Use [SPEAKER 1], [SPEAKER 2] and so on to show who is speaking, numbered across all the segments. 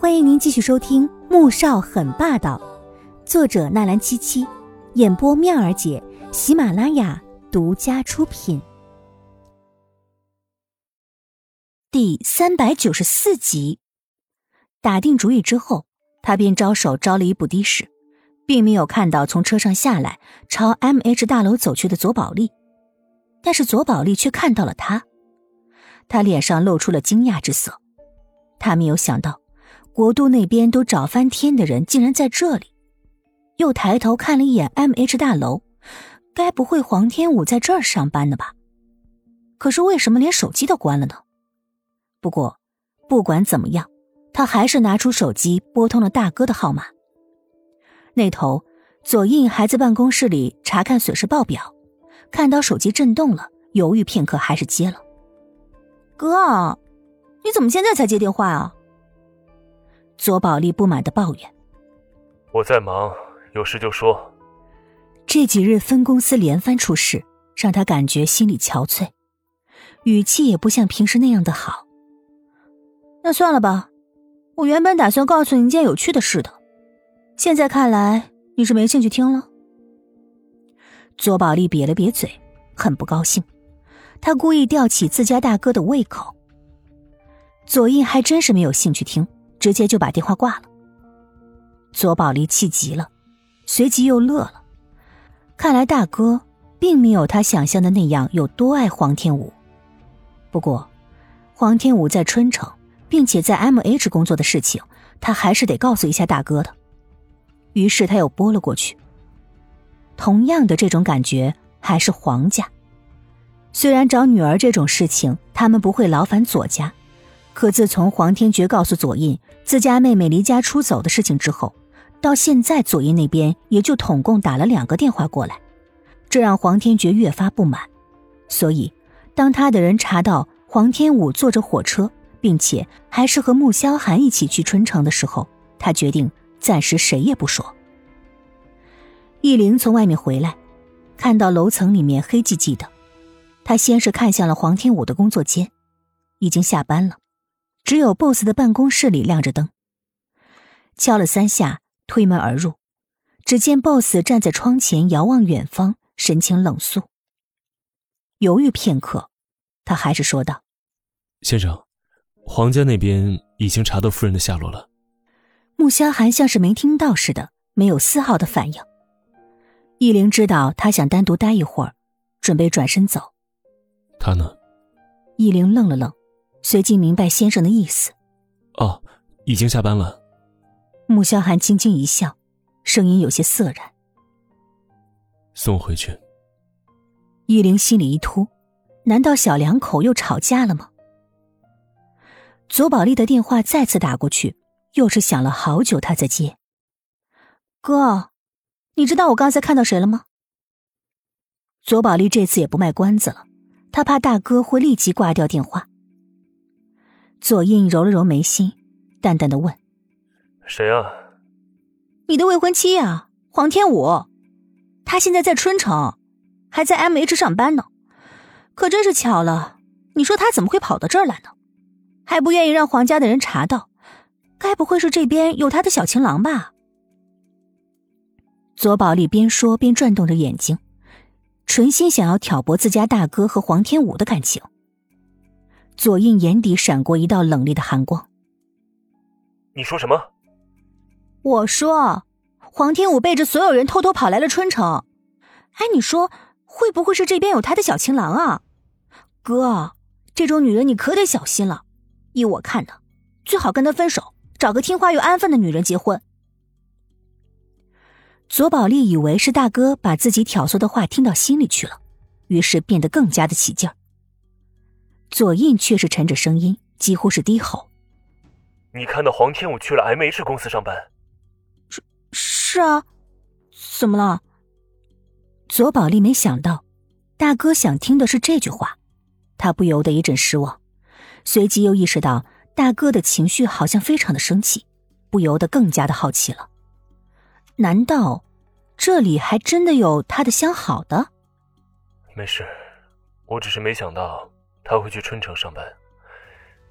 [SPEAKER 1] 欢迎您继续收听《穆少很霸道》，作者纳兰七七，演播妙儿姐，喜马拉雅独家出品。第三百九十四集，打定主意之后，他便招手招了一部的士，并没有看到从车上下来朝 M H 大楼走去的左宝莉，但是左宝莉却看到了他，他脸上露出了惊讶之色，他没有想到。国都那边都找翻天的人竟然在这里，又抬头看了一眼 M H 大楼，该不会黄天武在这儿上班呢吧？可是为什么连手机都关了呢？不过不管怎么样，他还是拿出手机拨通了大哥的号码。那头左印还在办公室里查看损失报表，看到手机震动了，犹豫片刻还是接了。哥，你怎么现在才接电话啊？左宝丽不满的抱怨：“
[SPEAKER 2] 我在忙，有事就说。”
[SPEAKER 1] 这几日分公司连番出事，让他感觉心里憔悴，语气也不像平时那样的好。那算了吧，我原本打算告诉你一件有趣的事的，现在看来你是没兴趣听了。左宝丽瘪了瘪嘴，很不高兴，他故意吊起自家大哥的胃口。左印还真是没有兴趣听。直接就把电话挂了。左宝莉气急了，随即又乐了。看来大哥并没有他想象的那样有多爱黄天武。不过，黄天武在春城，并且在 M H 工作的事情，他还是得告诉一下大哥的。于是他又拨了过去。同样的这种感觉还是黄家。虽然找女儿这种事情，他们不会劳烦左家。可自从黄天觉告诉左印自家妹妹离家出走的事情之后，到现在左印那边也就统共打了两个电话过来，这让黄天觉越发不满。所以，当他的人查到黄天武坐着火车，并且还是和穆萧寒一起去春城的时候，他决定暂时谁也不说。易灵从外面回来，看到楼层里面黑寂寂的，他先是看向了黄天武的工作间，已经下班了。只有 BOSS 的办公室里亮着灯。敲了三下，推门而入，只见 BOSS 站在窗前，遥望远方，神情冷肃。犹豫片刻，他还是说道：“
[SPEAKER 2] 先生，皇家那边已经查到夫人的下落了。”
[SPEAKER 1] 穆萧寒像是没听到似的，没有丝毫的反应。易灵知道他想单独待一会儿，准备转身走。
[SPEAKER 2] 他呢？
[SPEAKER 1] 易灵愣了愣。随即明白先生的意思，
[SPEAKER 2] 哦，已经下班了。
[SPEAKER 1] 穆萧寒轻轻一笑，声音有些涩然。
[SPEAKER 2] 送回去。
[SPEAKER 1] 依灵心里一突，难道小两口又吵架了吗？左宝莉的电话再次打过去，又是响了好久，他才接。哥，你知道我刚才看到谁了吗？左宝莉这次也不卖关子了，他怕大哥会立即挂掉电话。左印揉了揉眉心，淡淡的问：“
[SPEAKER 2] 谁啊？”“
[SPEAKER 1] 你的未婚妻呀，黄天武。他现在在春城，还在 M H 上班呢。可真是巧了，你说他怎么会跑到这儿来呢？还不愿意让黄家的人查到，该不会是这边有他的小情郎吧？”左宝丽边说边转动着眼睛，存心想要挑拨自家大哥和黄天武的感情。左印眼底闪过一道冷冽的寒光。
[SPEAKER 2] 你说什么？
[SPEAKER 1] 我说，黄天武背着所有人偷偷跑来了春城。哎，你说会不会是这边有他的小情郎啊？哥，这种女人你可得小心了。依我看呢，最好跟他分手，找个听话又安分的女人结婚。左宝丽以为是大哥把自己挑唆的话听到心里去了，于是变得更加的起劲儿。左印却是沉着声音，几乎是低吼：“
[SPEAKER 2] 你看到黄天武去了 M H 公司上班？
[SPEAKER 1] 是是啊，怎么了？”左宝莉没想到大哥想听的是这句话，他不由得一阵失望，随即又意识到大哥的情绪好像非常的生气，不由得更加的好奇了。难道这里还真的有他的相好的？
[SPEAKER 2] 没事，我只是没想到。他会去春城上班，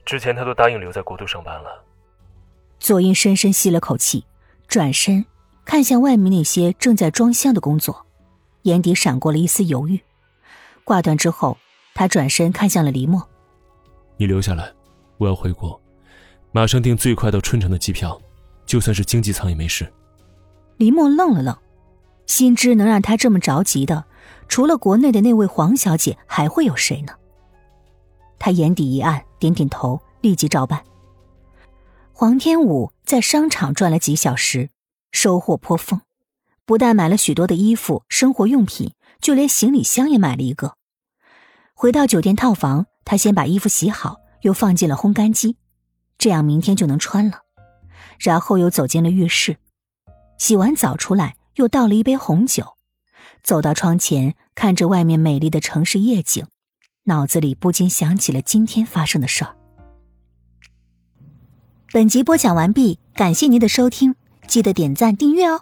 [SPEAKER 2] 之前他都答应留在国都上班了。
[SPEAKER 1] 左英深深吸了口气，转身看向外面那些正在装箱的工作，眼底闪过了一丝犹豫。挂断之后，他转身看向了黎墨：“
[SPEAKER 2] 你留下来，我要回国，马上订最快到春城的机票，就算是经济舱也没事。”
[SPEAKER 1] 黎墨愣了愣，心知能让他这么着急的，除了国内的那位黄小姐，还会有谁呢？他眼底一暗，点点头，立即照办。黄天武在商场转了几小时，收获颇丰，不但买了许多的衣服、生活用品，就连行李箱也买了一个。回到酒店套房，他先把衣服洗好，又放进了烘干机，这样明天就能穿了。然后又走进了浴室，洗完澡出来，又倒了一杯红酒，走到窗前，看着外面美丽的城市夜景。脑子里不禁想起了今天发生的事儿。本集播讲完毕，感谢您的收听，记得点赞订阅哦。